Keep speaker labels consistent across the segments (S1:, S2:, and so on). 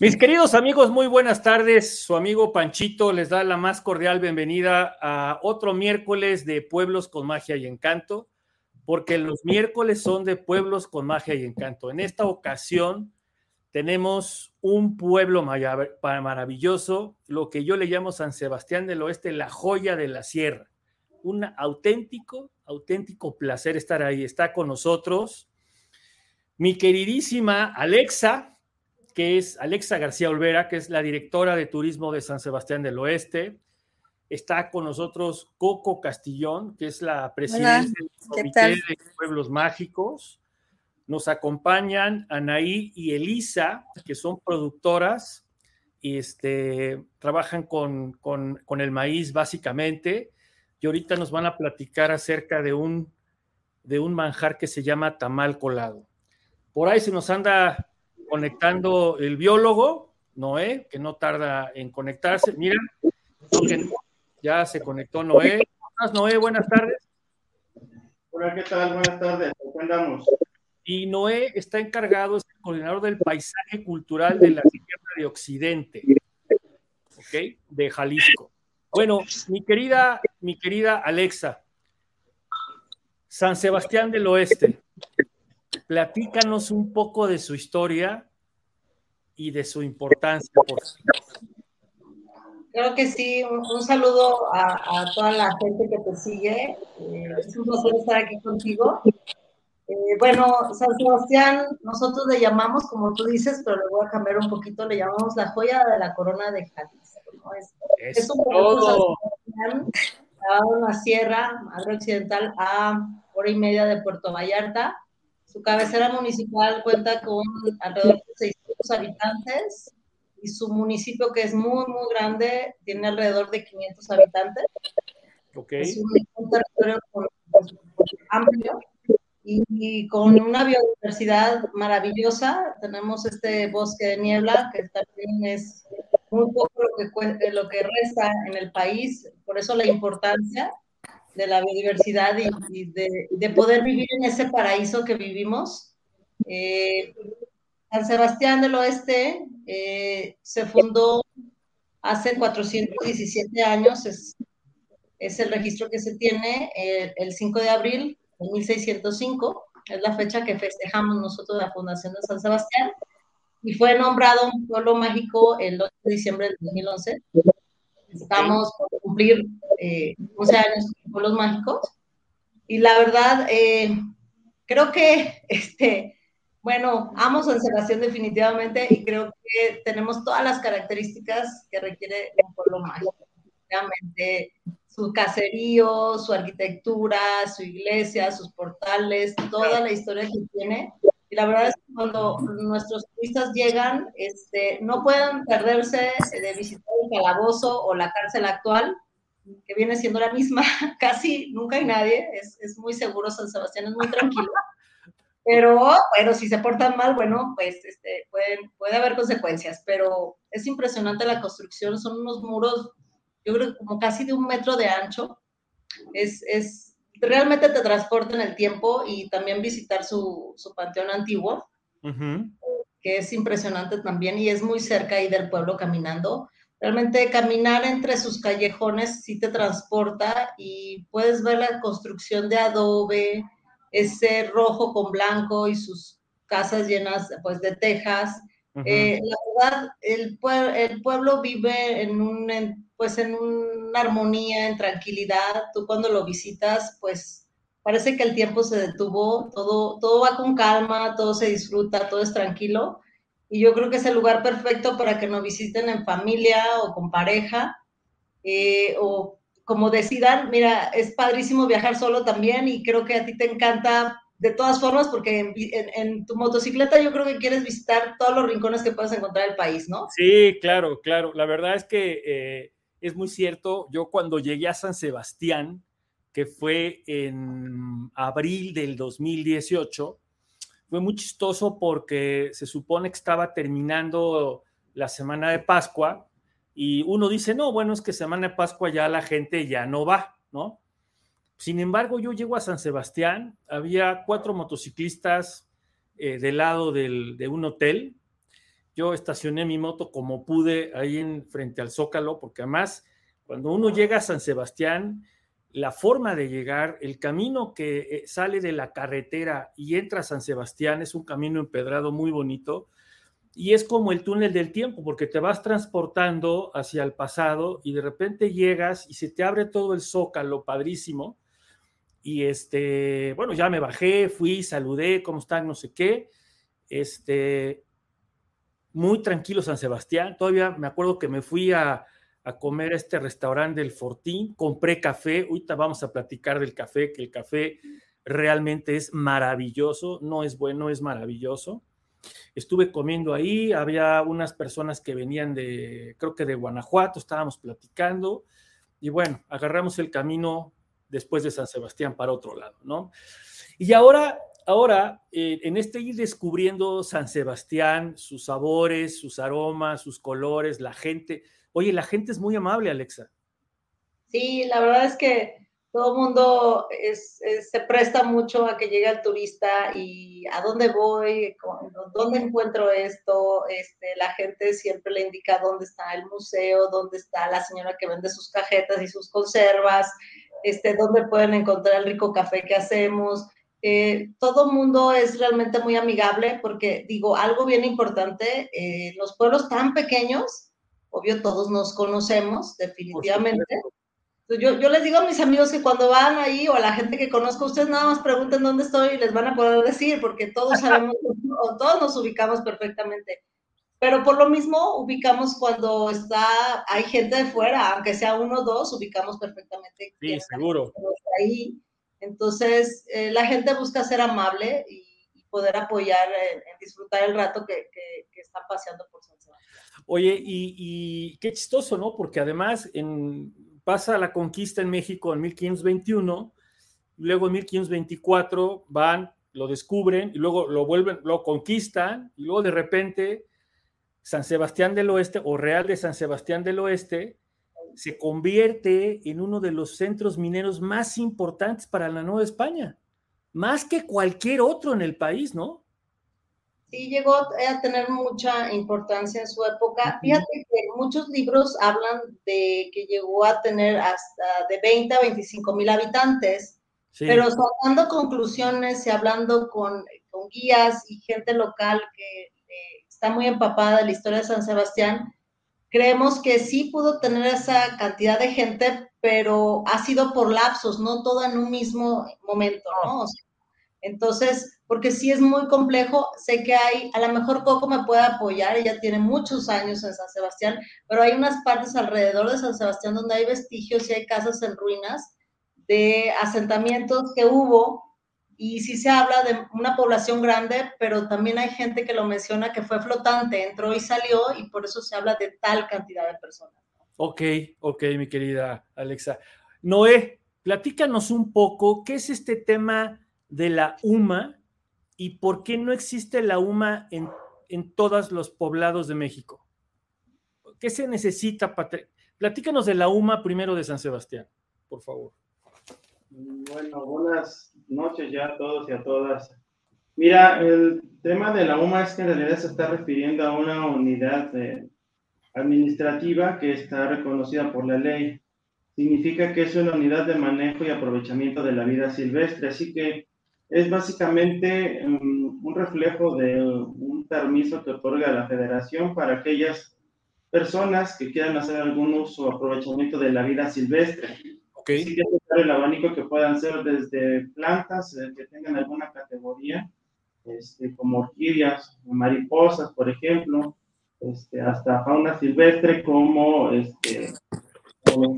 S1: Mis queridos amigos, muy buenas tardes. Su amigo Panchito les da la más cordial bienvenida a otro miércoles de Pueblos con Magia y Encanto, porque los miércoles son de Pueblos con Magia y Encanto. En esta ocasión tenemos un pueblo maravilloso, lo que yo le llamo San Sebastián del Oeste, la joya de la sierra. Un auténtico, auténtico placer estar ahí. Está con nosotros mi queridísima Alexa, que es Alexa García Olvera, que es la directora de turismo de San Sebastián del Oeste. Está con nosotros Coco Castillón, que es la presidenta del Comité de Pueblos Mágicos. Nos acompañan Anaí y Elisa, que son productoras y este, trabajan con, con, con, el maíz básicamente. Y ahorita nos van a platicar acerca de un, de un manjar que se llama tamal colado. Por ahí se nos anda conectando el biólogo, Noé, que no tarda en conectarse. Mira, ya se conectó Noé. Noé? Buenas tardes.
S2: Hola, ¿qué tal? Buenas tardes. ¿Cómo andamos?
S1: Y Noé está encargado, es el coordinador del paisaje cultural de la Sierra de Occidente, ¿ok? De Jalisco. Bueno, mi querida, mi querida Alexa, San Sebastián del Oeste, platícanos un poco de su historia y de su importancia. Por
S3: Creo que sí, un, saludo a, toda la gente que te sigue. Eh, es un placer estar aquí contigo. Eh, bueno, San Sebastián, nosotros le llamamos, como tú dices, pero le voy a cambiar un poquito, le llamamos la joya de la corona de Jalisco. Es, es, un pueblo en la sierra, madre occidental, a hora y media de Puerto Vallarta su cabecera municipal cuenta con alrededor de 600 habitantes y su municipio, que es muy, muy grande, tiene alrededor de 500 habitantes. Okay. Es un, territorio amplio y, con una biodiversidad maravillosa. Tenemos este bosque de niebla, que también es muy poco lo que, lo que resta en el país, por eso la importancia de la biodiversidad y, de, poder vivir en ese paraíso que vivimos. Eh, San Sebastián del Oeste eh, se fundó hace 417 años, es, es el registro que se tiene, eh, el 5 de abril de 1605, es la fecha que festejamos nosotros la fundación de San Sebastián, y fue nombrado un pueblo mágico el 8 de diciembre del 2011. Estamos cumplir eh, 11 años con pueblos mágicos. Y la verdad, eh, creo que, este, bueno, amo San Sebastián definitivamente y creo que tenemos todas las características que requiere un pueblo mágico. Realmente, su caserío, su arquitectura, su iglesia, sus portales, toda la historia que tiene. Y la verdad es que cuando nuestros turistas llegan, este, no pueden perderse de visitar el calabozo o la cárcel actual, que viene siendo la misma. Casi nunca hay nadie, es, es muy seguro, San Sebastián es muy tranquilo. Pero bueno, si se portan mal, bueno, pues este, pueden, puede haber consecuencias, pero es impresionante la construcción, son unos muros, yo creo como casi de un metro de ancho. Es, es realmente te transporta en el tiempo y también visitar su, su panteón antiguo, que es impresionante también y es muy cerca ahí del pueblo caminando. Realmente caminar entre sus callejones sí te transporta y puedes ver la construcción de adobe, ese rojo con blanco y sus casas llenas pues de tejas. Eh, la verdad, el, pueblo vive en un pues en una armonía, en tranquilidad. Tú cuando lo visitas, pues parece que el tiempo se detuvo, todo, todo va con calma, todo se disfruta, todo es tranquilo. Y yo creo que es el lugar perfecto para que nos visiten en familia o con pareja. Eh, o como decidan, mira, es padrísimo viajar solo también y creo que a ti te encanta de todas formas porque en, tu motocicleta yo creo que quieres visitar todos los rincones que puedes encontrar el país, ¿no?
S1: Sí, claro, claro. La verdad es que eh, es muy cierto, yo cuando llegué a San Sebastián, que fue en abril del 2018, fue muy chistoso porque se supone que estaba terminando la semana de Pascua y uno dice, no, bueno, es que semana de Pascua ya la gente ya no va, ¿no? Sin embargo, yo llego a San Sebastián, había cuatro motociclistas eh, del lado de un hotel yo estacioné mi moto como pude ahí en, frente al Zócalo, porque además cuando uno llega a San Sebastián, la forma de llegar, el camino que eh, sale de la carretera y entra a San Sebastián es un camino empedrado muy bonito y es como el túnel del tiempo, porque te vas transportando hacia el pasado y de repente llegas y se te abre todo el zócalo, padrísimo. Y este, bueno, ya me bajé, fui, saludé, ¿cómo están? No sé qué. Este, muy tranquilo San Sebastián. Todavía me acuerdo que me fui a, a comer a este restaurante del Fortín, compré café, ahorita vamos a platicar del café, que el café realmente es maravilloso, no es bueno, es maravilloso. Estuve comiendo ahí, había unas personas que venían de, creo que de Guanajuato, estábamos platicando y bueno, agarramos el camino después de San Sebastián para otro lado, ¿no? Y ahora, ahora, eh, en este ir descubriendo San Sebastián, sus sabores, sus aromas, sus colores, la gente, Oye, la gente es muy amable, Alexa.
S3: Sí, la verdad es que todo el mundo se presta mucho a que llegue el turista y a dónde voy, dónde encuentro esto. Este, la gente siempre le indica dónde está el museo, dónde está la señora que vende sus cajetas y sus conservas, este, dónde pueden encontrar el rico café que hacemos. Eh, todo el mundo es realmente muy amigable porque, digo, algo bien importante, eh, los pueblos tan pequeños, obvio todos nos conocemos, definitivamente. Yo, yo, les digo a mis amigos que cuando van ahí o a la gente que conozco, ustedes nada más pregunten dónde estoy y les van a poder decir, porque todos sabemos, o todos nos ubicamos perfectamente. Pero por lo mismo ubicamos cuando está, hay gente de fuera, aunque sea uno o dos, ubicamos perfectamente.
S1: Sí, seguro.
S3: Ahí. Entonces, eh, la gente busca ser amable y, poder apoyar en, disfrutar el rato que, que, que están paseando por San Sebastián.
S1: Oye, y, qué chistoso, ¿no? Porque además en, pasa la conquista en México en 1521, luego en 1524 van, lo descubren y luego lo vuelven, lo conquistan y luego de repente San Sebastián del Oeste o Real de San Sebastián del Oeste se convierte en uno de los centros mineros más importantes para la Nueva España, más que cualquier otro en el país, ¿no?
S3: Sí llegó a tener mucha importancia en su época. Fíjate que muchos libros hablan de que llegó a tener hasta de 20 a 25 mil habitantes, pero sacando conclusiones y hablando con, con, guías y gente local que eh, está muy empapada de la historia de San Sebastián, creemos que sí pudo tener esa cantidad de gente, pero ha sido por lapsos, no todo en un mismo momento, ¿no? Entonces, porque sí es muy complejo. Sé que hay, a lo mejor Coco me puede apoyar, ella tiene muchos años en San Sebastián, pero hay unas partes alrededor de San Sebastián donde hay vestigios y hay casas en ruinas de asentamientos que hubo y sí se habla de una población grande, pero también hay gente que lo menciona que fue flotante, entró y salió y por eso se habla de tal cantidad de personas.
S1: Ok, ok, mi querida Alexa. Noé, platícanos un poco, ¿qué es este tema de la UMA y por qué no existe la UMA en, en todos los poblados de México. ¿Qué se necesita? Platícanos de la UMA primero de San Sebastián, por favor.
S2: Bueno, buenas noches ya a todos y a todas. Mira, el tema de la UMA es que en realidad se está refiriendo a una unidad eh, administrativa que está reconocida por la ley. Significa que es una unidad de manejo y aprovechamiento de la vida silvestre, así que es básicamente um, un reflejo de un permiso que otorga la federación para aquellas personas que quieran hacer algún uso o aprovechamiento de la vida silvestre.
S1: Okay.
S2: Sí que es el abanico que puedan ser desde plantas eh, que tengan alguna categoría, este, como orquídeas, mariposas, por ejemplo, este, hasta fauna silvestre como, este, como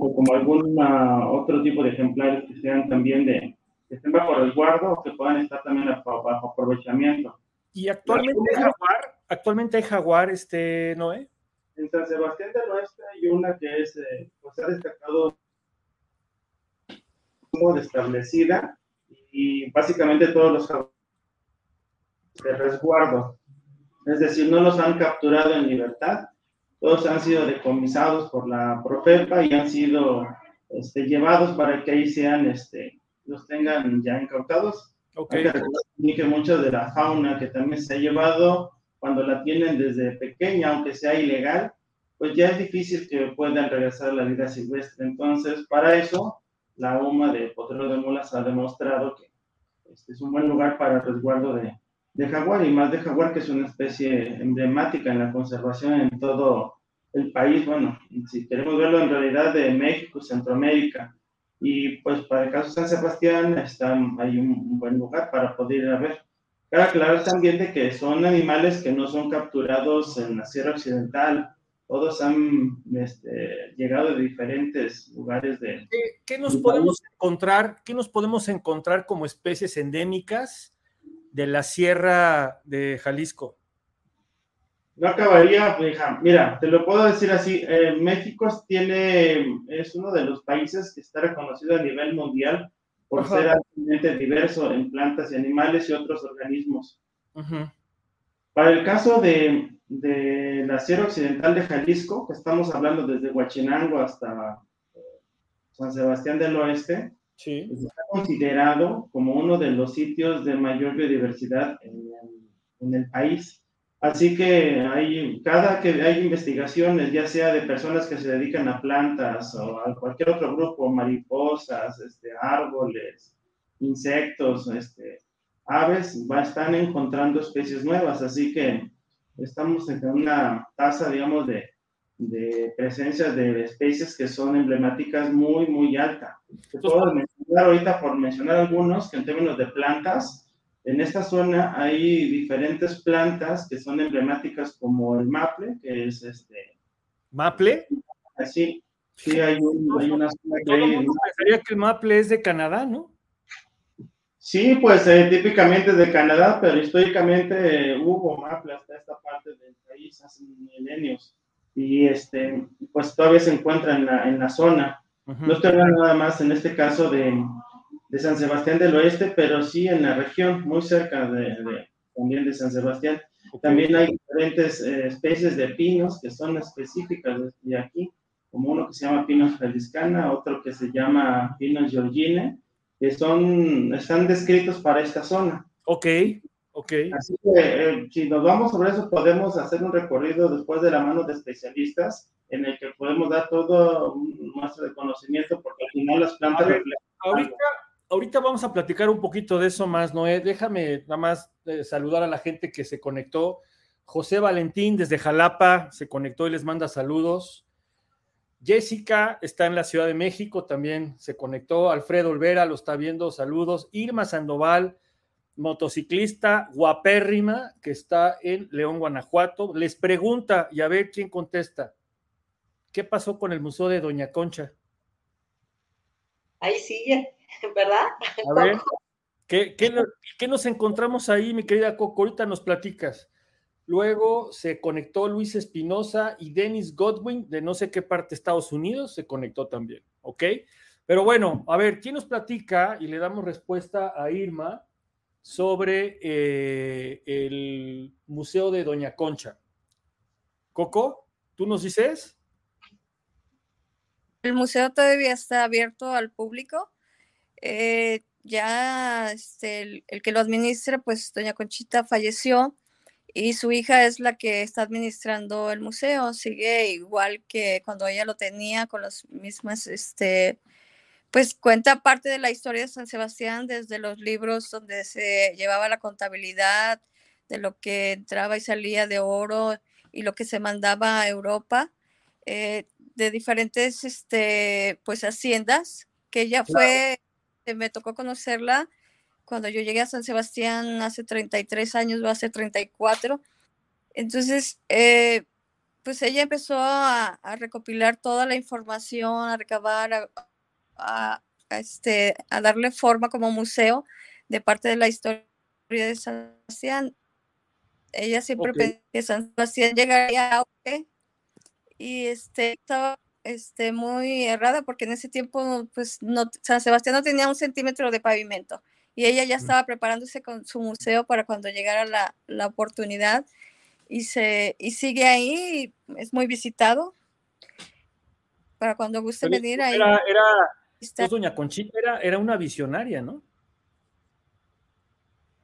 S2: o como algún otro tipo de ejemplares que sean también de, que estén bajo resguardo o que puedan estar también bajo, aprovechamiento.
S1: ¿Y actualmente hay jaguar? ¿Actualmente hay jaguar, este, Noé?
S2: En San Sebastián del Oeste hay una que es, eh, pues ha destacado como establecida y básicamente todos los jaguares de resguardo. Es decir, no los han capturado en libertad, todos han sido decomisados por la Profepa y han sido este, llevados para que ahí sean este, los tengan ya incautados.
S1: Okay.
S2: Hay que mucho de la fauna que también se ha llevado cuando la tienen desde pequeña, aunque sea ilegal, pues ya es difícil que puedan regresar a la vida silvestre. Entonces, para eso, la UMA de Potrero de Mulas ha demostrado que este es un buen lugar para el resguardo de, de jaguar y más de jaguar, que es una especie emblemática en la conservación en todo el país. Bueno, si queremos verlo en realidad de México, Centroamérica. Y pues para el caso de San Sebastián está, hay un, buen lugar para poder ir a ver. Cabe aclarar también de que son animales que no son capturados en la Sierra Occidental, todos han este, llegado de diferentes lugares de...
S1: ¿Qué, nos podemos encontrar? ¿Qué nos podemos encontrar como especies endémicas de la Sierra de Jalisco?
S2: No acabaría, mira, te lo puedo decir así, eh, México tiene, es uno de los países que está reconocido a nivel mundial por ser altamente diverso en plantas y animales y otros organismos. Para el caso de, de la Sierra Occidental de Jalisco, que estamos hablando desde Huachinango hasta eh, San Sebastián del Oeste, sí. Pues, está considerado como uno de los sitios de mayor biodiversidad en, en el país. Así que hay, cada que hay investigaciones, ya sea de personas que se dedican a plantas o a cualquier otro grupo, mariposas, este, árboles, insectos, este, aves, va, están encontrando especies nuevas. Así que estamos en una tasa, digamos, de, de presencia de especies que son emblemáticas muy, muy alta. puedo mencionar ahorita, por mencionar algunos, que en términos de plantas, en esta zona hay diferentes plantas que son emblemáticas como el maple, que es este...
S1: ¿Maple?
S2: Así, sí, hay, una zona
S1: que... pensaría que el maple es de Canadá, ¿no?
S2: Sí, pues eh, típicamente de Canadá, pero históricamente eh, hubo maple hasta esta parte del país hace milenios. Y este, pues todavía se encuentra en la, en la zona. No estoy hablando nada más en este caso de, de San Sebastián del Oeste, pero sí en la región, muy cerca de, también de San Sebastián. También hay diferentes eh, especies de pinos que son específicas de aquí, como uno que se llama Pinos feliscana, otro que se llama Pinos georgine, que son, están descritos para esta zona.
S1: Ok, ok.
S2: Así que eh, si nos vamos sobre eso, podemos hacer un recorrido después de la mano de especialistas en el que podemos dar todo un muestra de conocimiento, porque al final las plantas...
S1: ahorita, ahorita vamos a platicar un poquito de eso más, Noé. Déjame nada más eh, saludar a la gente que se conectó. José Valentín desde Jalapa se conectó y les manda saludos. Jessica está en la Ciudad de México, también se conectó. Alfredo Olvera lo está viendo, saludos. Irma Sandoval, motociclista guapérrima, que está en León, Guanajuato. Les pregunta y a ver quién contesta. ¿Qué pasó con el Museo de Doña Concha?
S3: Ahí sigue. ¿verdad?
S1: A ver, ¿qué, nos encontramos ahí, mi querida Coco? Ahorita nos platicas. Luego se conectó Luis Espinosa y Dennis Godwin, de no sé qué parte de Estados Unidos, se conectó también, ¿ok? Pero bueno, a ver, ¿quién nos platica? Y le damos respuesta a Irma sobre eh, el Museo de Doña Concha. Coco, ¿tú nos dices?
S4: El museo todavía está abierto al público. Eh, ya este, el, que lo administra, pues doña Conchita falleció y su hija es la que está administrando el museo. Sigue igual que cuando ella lo tenía, con las mismas, este, pues cuenta parte de la historia de San Sebastián desde los libros donde se llevaba la contabilidad, de lo que entraba y salía de oro y lo que se mandaba a Europa, eh, de diferentes, este, pues, haciendas, que ella fue me tocó conocerla cuando yo llegué a San Sebastián hace 33 años, va a ser 34. Entonces, eh, pues ella empezó a, recopilar toda la información, a recabar, a, este, a darle forma como museo de parte de la historia de San Sebastián. Ella siempre pensó que San Sebastián llegaría a y este, estaba este, muy errada porque en ese tiempo pues no, San Sebastián no tenía un centímetro de pavimento y ella ya estaba preparándose con su museo para cuando llegara la, la oportunidad y, se, y sigue ahí, es muy visitado. Para cuando guste venir ahí.
S1: Era, era pues, doña Conchita era, era una visionaria, ¿no?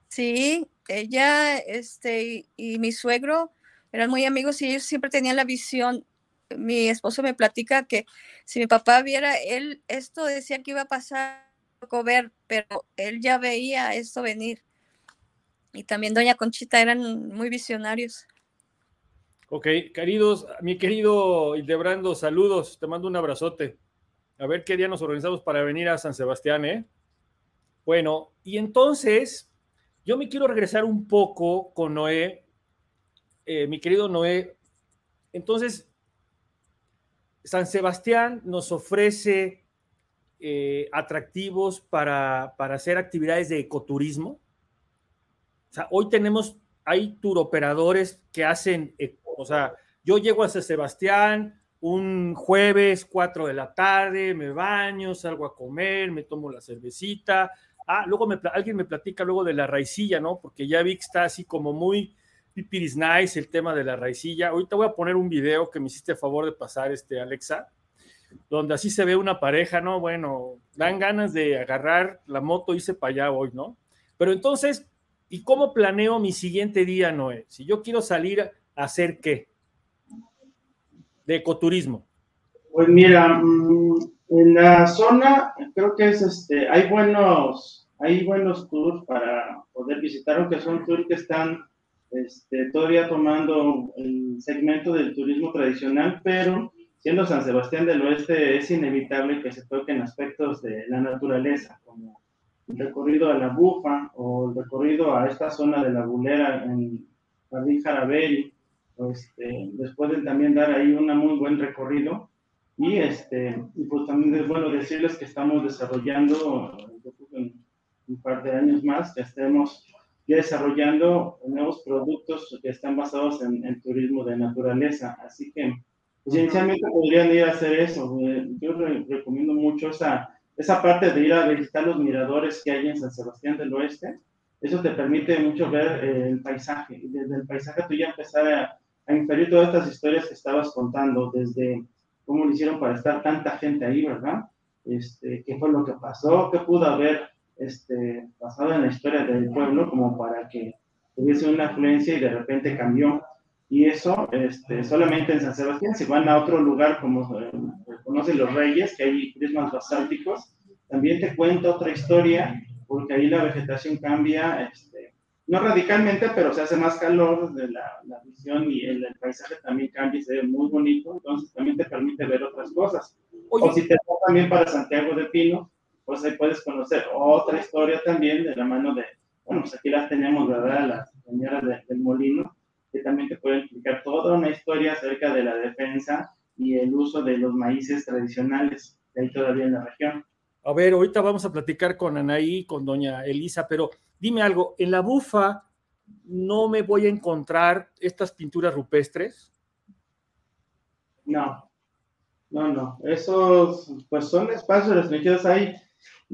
S4: Sí, ella este, y, mi suegro eran muy amigos y ellos siempre tenían la visión. Mi esposo me platica que si mi papá viera él, esto decía que iba a pasar ver, pero él ya veía esto venir. Y también Doña Conchita eran muy visionarios.
S1: Ok, queridos, mi querido Hildebrando, saludos, te mando un abrazote. A ver qué día nos organizamos para venir a San Sebastián, ¿eh? Bueno, y entonces yo me quiero regresar un poco con Noé, eh, mi querido Noé. Entonces, San Sebastián nos ofrece eh, atractivos para, para, hacer actividades de ecoturismo. O sea, hoy tenemos, hay turoperadores que hacen, o sea, yo llego a San Sebastián un jueves, 4 de la tarde, me baño, salgo a comer, me tomo la cervecita, Ah, luego alguien me platica luego de la raicilla, ¿no? Porque ya vi que está así como muy pipiris nice el tema de la raicilla. Ahorita voy a poner un video que me hiciste a favor de pasar, este, Alexa, donde así se ve una pareja, ¿no? Bueno, dan ganas de agarrar la moto y irse para allá hoy, ¿no? Pero entonces, ¿y cómo planeo mi siguiente día, Noé? Si yo quiero salir a hacer qué? De ecoturismo.
S2: Pues mira, mm, en la zona creo que es este, hay buenos, hay buenos tours para poder visitar, aunque son tours que están este, todavía tomando el segmento del turismo tradicional, pero siendo San Sebastián del Oeste es inevitable que se toquen aspectos de la naturaleza, como el recorrido a la Bufa o el recorrido a esta zona de la Bulera en Jardín Jarabelli, este, después de también dar ahí un muy buen recorrido. Y, este, y pues también es bueno decirles que estamos desarrollando, en un par de años más, que estemos desarrollando nuevos productos que están basados en, en turismo de naturaleza. Así que, pues inicialmente podrían ir a hacer eso. Eh, yo recomiendo mucho esa, esa parte de ir a visitar los miradores que hay en San Sebastián del Oeste. Eso te permite mucho ver eh, el paisaje. Y desde el paisaje tú ya empezar a, a inferir todas estas historias que estabas contando, desde cómo lo hicieron para estar tanta gente ahí, ¿verdad? Este, qué fue lo que pasó, qué pudo haber este, pasado en la historia del pueblo como para que tuviese una afluencia y de repente cambió. Y eso este, solamente en San Sebastián, si van a otro lugar como eh, conocen los reyes, que hay prismas basálticos, también te cuenta otra historia, porque ahí la vegetación cambia este, no radicalmente, pero se hace más calor, de la, visión y el, paisaje también cambia y se ve muy bonito, entonces también te permite ver otras cosas. O si te vas también para Santiago de Pino, pues ahí puedes conocer otra historia también de la mano de, bueno, pues aquí las tenemos, ¿verdad? Las señoras del molino, que también te pueden explicar toda una historia acerca de la defensa y el uso de los maíces tradicionales de ahí todavía en la región.
S1: A ver, ahorita vamos a platicar con Anaí, con doña Elisa, pero dime algo, en la bufa no me voy a encontrar estas pinturas rupestres.
S2: No, no, no. Esos, pues son espacios restringidos. Hay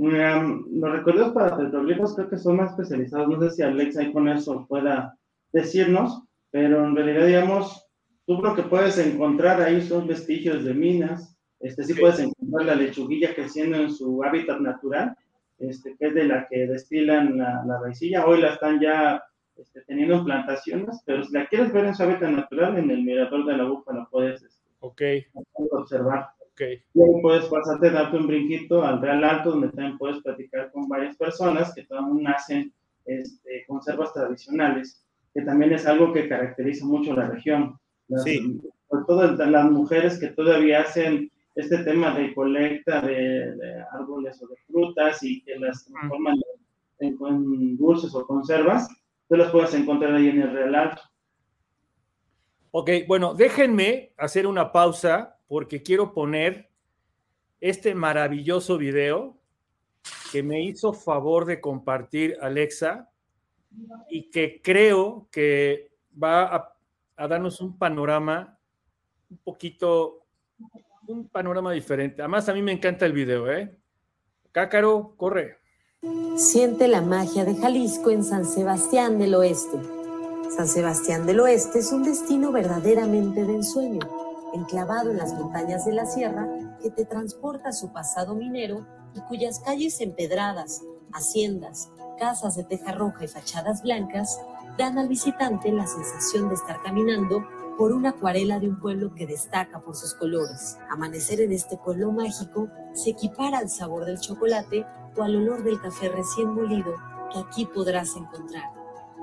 S2: um, los recorridos para petroglifos creo que son más especializados. No sé si Alex ahí con eso pueda decirnos, pero en realidad, digamos, tú lo que puedes encontrar ahí son vestigios de minas, este, sí puedes encontrar la lechuguilla creciendo en su hábitat natural, este, que es de la que destilan la, la raicilla. Hoy la están ya este, teniendo en plantaciones, pero si la quieres ver en su hábitat natural, en el mirador de la búfala puedes este,
S1: okay.
S2: observar.
S1: Okay.
S2: Y ahí puedes pasarte, darte un brinquito al Real Alto, donde también puedes platicar con varias personas que aún hacen este, conservas tradicionales, que también es algo que caracteriza mucho la región.
S1: sí.
S2: Sobre todo las mujeres que todavía hacen este tema de colecta de, árboles o de frutas y que las transforman en, dulces o conservas, tú las puedes encontrar ahí en el Real
S1: Ok, bueno, déjenme hacer una pausa porque quiero poner este maravilloso video que me hizo favor de compartir Alexa y que creo que va a, darnos un panorama un poquito un panorama diferente. Además, a mí me encanta el video, ¿eh? Cácaro, corre.
S5: Siente la magia de Jalisco en San Sebastián del Oeste. San Sebastián del Oeste es un destino verdaderamente de ensueño, enclavado en las montañas de la sierra que te transporta a su pasado minero y cuyas calles empedradas, haciendas, casas de teja roja y fachadas blancas dan al visitante la sensación de estar caminando por una acuarela de un pueblo que destaca por sus colores. Amanecer en este pueblo mágico se equipara al sabor del chocolate o al olor del café recién molido que aquí podrás encontrar.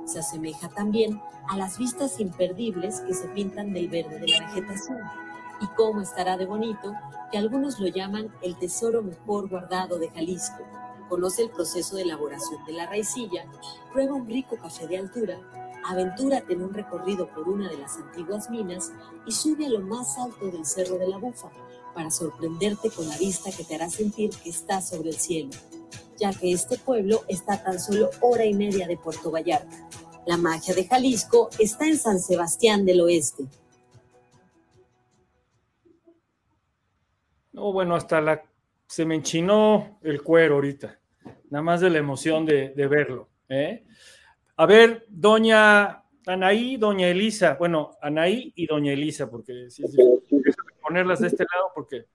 S5: Se asemeja también a las vistas imperdibles que se pintan del verde de la vegetación. Y cómo estará de bonito que algunos lo llaman el tesoro mejor guardado de Jalisco. Conoce el proceso de elaboración de la raicilla, prueba un rico café de altura, aventúrate en un recorrido por una de las antiguas minas y sube a lo más alto del Cerro de la Bufa para sorprenderte con la vista que te hará sentir que estás sobre el cielo, ya que este pueblo está a tan solo hora y media de Puerto Vallarta. La magia de Jalisco está en San Sebastián del Oeste.
S1: No, bueno, hasta la se me enchinó el cuero ahorita, nada más de la emoción de, verlo. ¿eh? A ver, doña Anaí, doña Elisa, bueno, Anaí y doña Elisa, porque sí, sí, ponerlas de este lado porque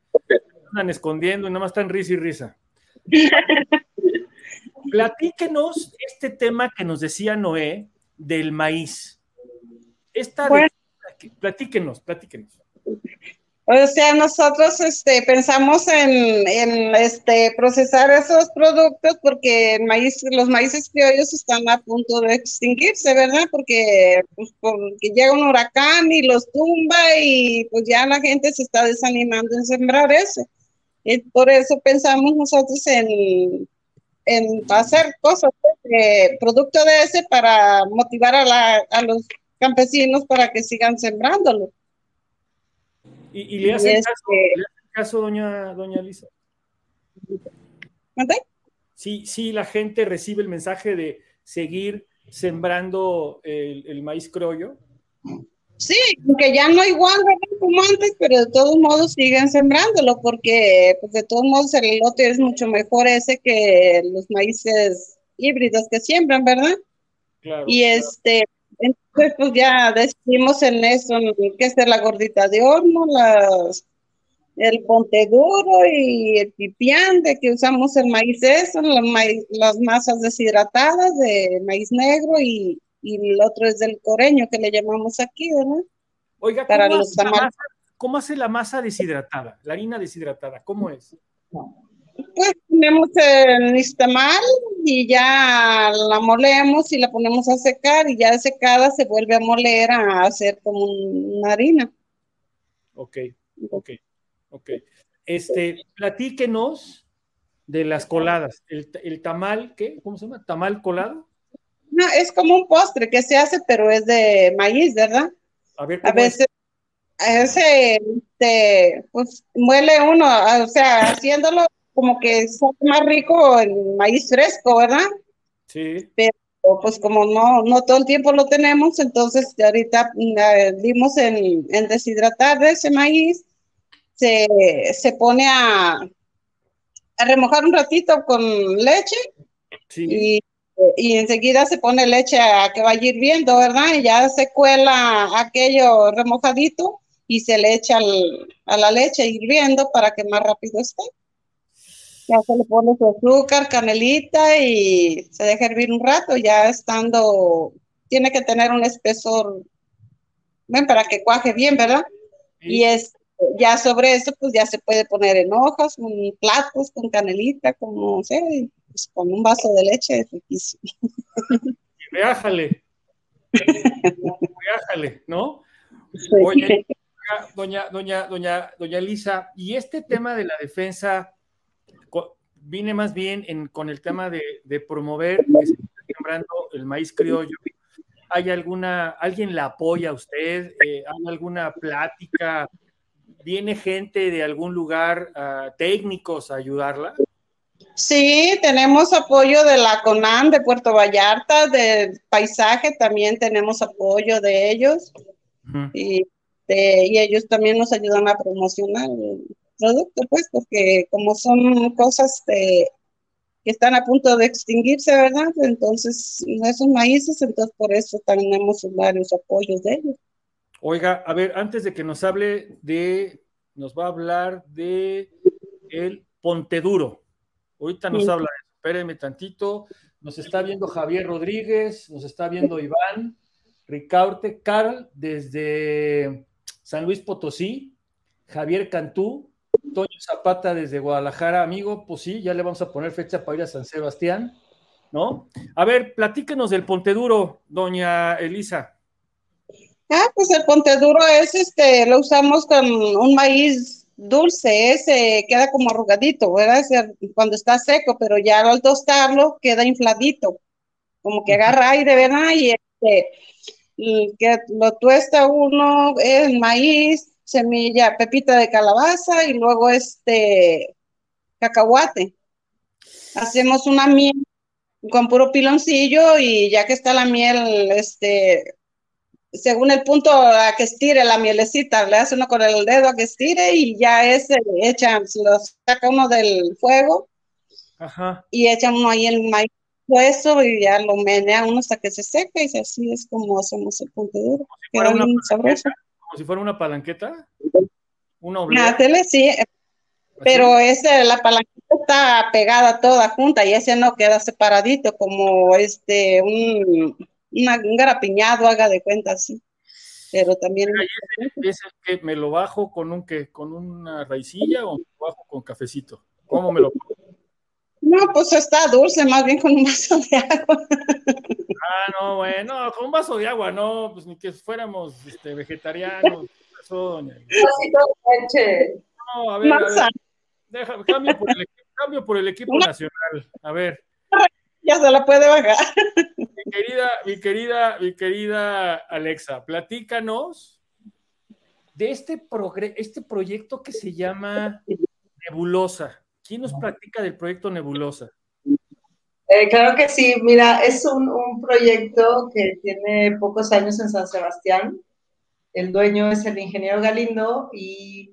S1: están escondiendo y nada más están risa y risa. Platíquenos este tema que nos decía Noé del maíz. Esta platíquenos, platíquenos.
S6: O sea, nosotros este, pensamos en, en, este, procesar esos productos porque el maíz, los maíces criollos están a punto de extinguirse, ¿verdad? Porque, pues, porque llega un huracán y los tumba y pues ya la gente se está desanimando en sembrar eso. Y por eso pensamos nosotros en, en hacer cosas, de producto de ese para motivar a, la, a los campesinos para que sigan sembrándolo.
S1: ¿Y, le, hacen caso, doña, doña Lisa? Sí, sí, la gente recibe el mensaje de seguir sembrando el, maíz criollo.
S6: Sí, que ya no igual como antes, pero de todos modos siguen sembrándolo porque pues de todos modos el lote es mucho mejor ese que los maíces híbridos que siembran, ¿verdad? Claro, y este, entonces, pues ya decidimos en eso, que es la gordita de horno, las, el ponte duro y el pipián, de que usamos el maíz eso, las masas deshidratadas de maíz negro y, y, el otro es del coreño que le llamamos aquí, ¿verdad?
S1: Oiga, Para ¿cómo, los hace masa, ¿cómo hace la masa deshidratada, la harina deshidratada? ¿Cómo es?
S6: Pues ponemos el nistamal y ya la molemos y la ponemos a secar y ya secada se vuelve a moler a hacer como una harina.
S1: Ok, ok, ok. Este, platíquenos de las coladas. El, tamal, ¿qué? ¿Cómo se llama? ¿Tamal colado?
S6: No, es como un postre que se hace, pero es de maíz, ¿verdad? A ver, a veces, a ese, este, pues muele uno, o sea, haciéndolo como que es más rico el maíz fresco, ¿verdad?
S1: Sí.
S6: Pero pues como no, no todo el tiempo lo tenemos, entonces ahorita dimos en, en deshidratar ese maíz, se, se pone a, a, remojar un ratito con leche sí. y, y, enseguida se pone leche a que vaya hirviendo, ¿verdad? Y ya se cuela aquello remojadito y se le echa a la leche hirviendo para que más rápido esté. Ya se le pone su azúcar, canelita y se deja hervir un rato, ya estando, tiene que tener un espesor, ven, para que cuaje bien, ¿verdad? Y es, ya sobre eso, pues ya se puede poner en hojas, con platos, con canelita, como, no sé, pues, con un vaso de leche, es riquísimo.
S1: Reájale. Reájale, ¿no? Oye, doña, doña, doña, doña Elisa, y este tema de la defensa vine más bien en, con el tema de, promover que se está sembrando el maíz criollo. ¿Hay alguna, alguien la apoya a usted? Eh, ¿Hay alguna plática? ¿Viene gente de algún lugar, uh, técnicos, a ayudarla?
S6: Sí, tenemos apoyo de la CONAN de Puerto Vallarta, del paisaje también tenemos apoyo de ellos. y, de, y ellos también nos ayudan a promocionar producto, pues, porque como son cosas que están a punto de extinguirse, ¿verdad? Entonces, esos maíces, entonces por eso tenemos varios apoyos de ellos.
S1: Oiga, a ver, antes de que nos hable de, nos va a hablar de el Ponte Duro. Ahorita nos habla de eso. espérenme tantito. Nos está viendo Javier Rodríguez, nos está viendo Iván, Ricaurte, Carl desde San Luis Potosí, Javier Cantú, Toño Zapata desde Guadalajara, amigo, pues sí, ya le vamos a poner fecha para ir a San Sebastián, ¿no? A ver, platíquenos del Ponte Duro, doña Elisa.
S6: Ah, pues el Ponte Duro es este, lo usamos con un maíz dulce, ese queda como arrugadito, ¿verdad? Cuando está seco, pero ya al tostarlo queda infladito, como que agarra aire, ¿verdad? Y este, que lo tuesta uno, el maíz, semilla, pepita de calabaza y luego este cacahuate. Hacemos una miel con puro piloncillo y ya que está la miel, este, según el punto a que estire la mielecita, le hace uno con el dedo a que estire y ya ese echa, lo saca uno del fuego y echa uno ahí el maíz puesto y ya lo menea uno hasta que se seca y así es como hacemos el punto duro.
S1: Como si fuera una palanqueta.
S6: Una oblea. sí, pero ese, la palanqueta está pegada toda junta y ese no queda separadito como este un un garapiñado, haga de cuenta así. Pero también.
S1: ¿Es que me lo bajo con un que con una raicilla o me lo bajo con cafecito? ¿Cómo me lo
S6: No, pues está dulce, más bien con un vaso de agua.
S1: Ah, no, bueno, con un vaso de agua, no, pues ni que fuéramos este, vegetarianos. No, a ver, a cambio, por el, cambio por el equipo nacional. A ver.
S6: Ya se la puede bajar
S1: mi querida, mi querida, mi querida Alexa, platícanos de este, este proyecto que se llama Nebulosa. ¿Quién nos platica del proyecto Nebulosa?
S3: Eh, claro que sí, mira, es un, un, proyecto que tiene pocos años en San Sebastián. El dueño es el ingeniero Galindo y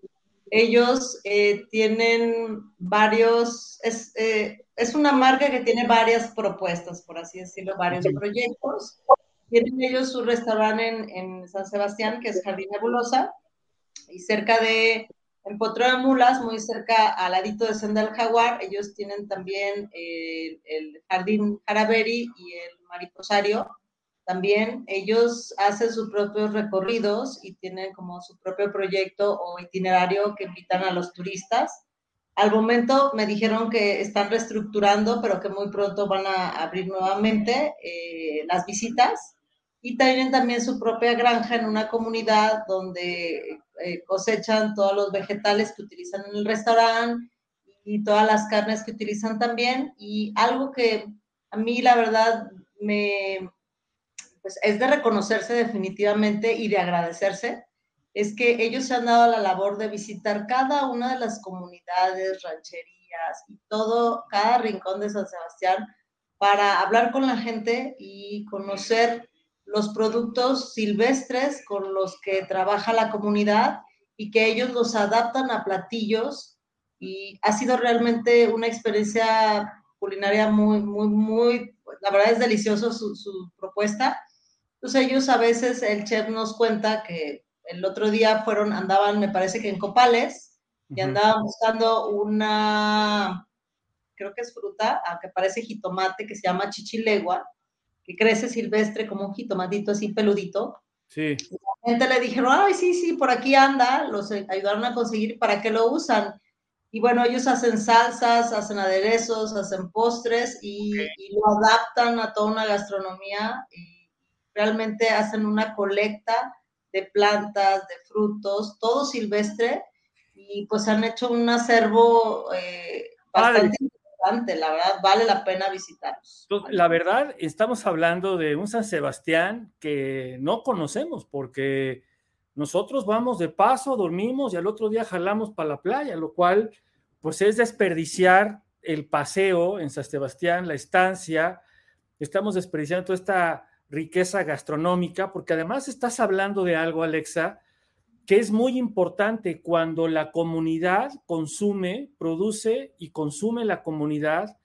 S3: ellos eh, tienen varios, es, eh, es, una marca que tiene varias propuestas, por así decirlo, varios proyectos. Tienen ellos su restaurante en, en, San Sebastián, que es Jardín Nebulosa, y cerca de, en Potro de Mulas, muy cerca al ladito de Senda del Jaguar, ellos tienen también el, el Jardín Jaraberi y el Mariposario, también ellos hacen sus propios recorridos y tienen como su propio proyecto o itinerario que invitan a los turistas. Al momento me dijeron que están reestructurando, pero que muy pronto van a abrir nuevamente eh, las visitas. Y tienen también su propia granja en una comunidad donde eh, cosechan todos los vegetales que utilizan en el restaurante y todas las carnes que utilizan también. Y algo que a mí la verdad me, pues, es de reconocerse definitivamente y de agradecerse, es que ellos se han dado la labor de visitar cada una de las comunidades, rancherías y todo, cada rincón de San Sebastián para hablar con la gente y conocer los productos silvestres con los que trabaja la comunidad y que ellos los adaptan a platillos. Y ha sido realmente una experiencia culinaria muy, muy, muy, la verdad es delicioso su, su propuesta. Entonces ellos a veces, el chef nos cuenta que el otro día fueron, andaban, me parece que en Copales, y andaban buscando una, creo que es fruta, aunque parece jitomate, que se llama chichilegua, que crece silvestre como un jitomatito así peludito.
S1: Sí.
S3: la gente le dijeron, ay, sí, sí, por aquí anda, los ayudaron a conseguir, ¿para qué lo usan? Y bueno, ellos hacen salsas, hacen aderezos, hacen postres y, y lo adaptan a toda una gastronomía. Y, realmente hacen una colecta de plantas, de frutos, todo silvestre, y pues han hecho un acervo eh, bastante interesante, la verdad, vale la pena visitarlos.
S1: La verdad, estamos hablando de un San Sebastián que no conocemos, porque nosotros vamos de paso, dormimos y al otro día jalamos para la playa, lo cual pues es desperdiciar el paseo en San Sebastián, la estancia, estamos desperdiciando toda esta riqueza gastronómica, porque además estás hablando de algo, Alexa, que es muy importante cuando la comunidad consume, produce y consume la comunidad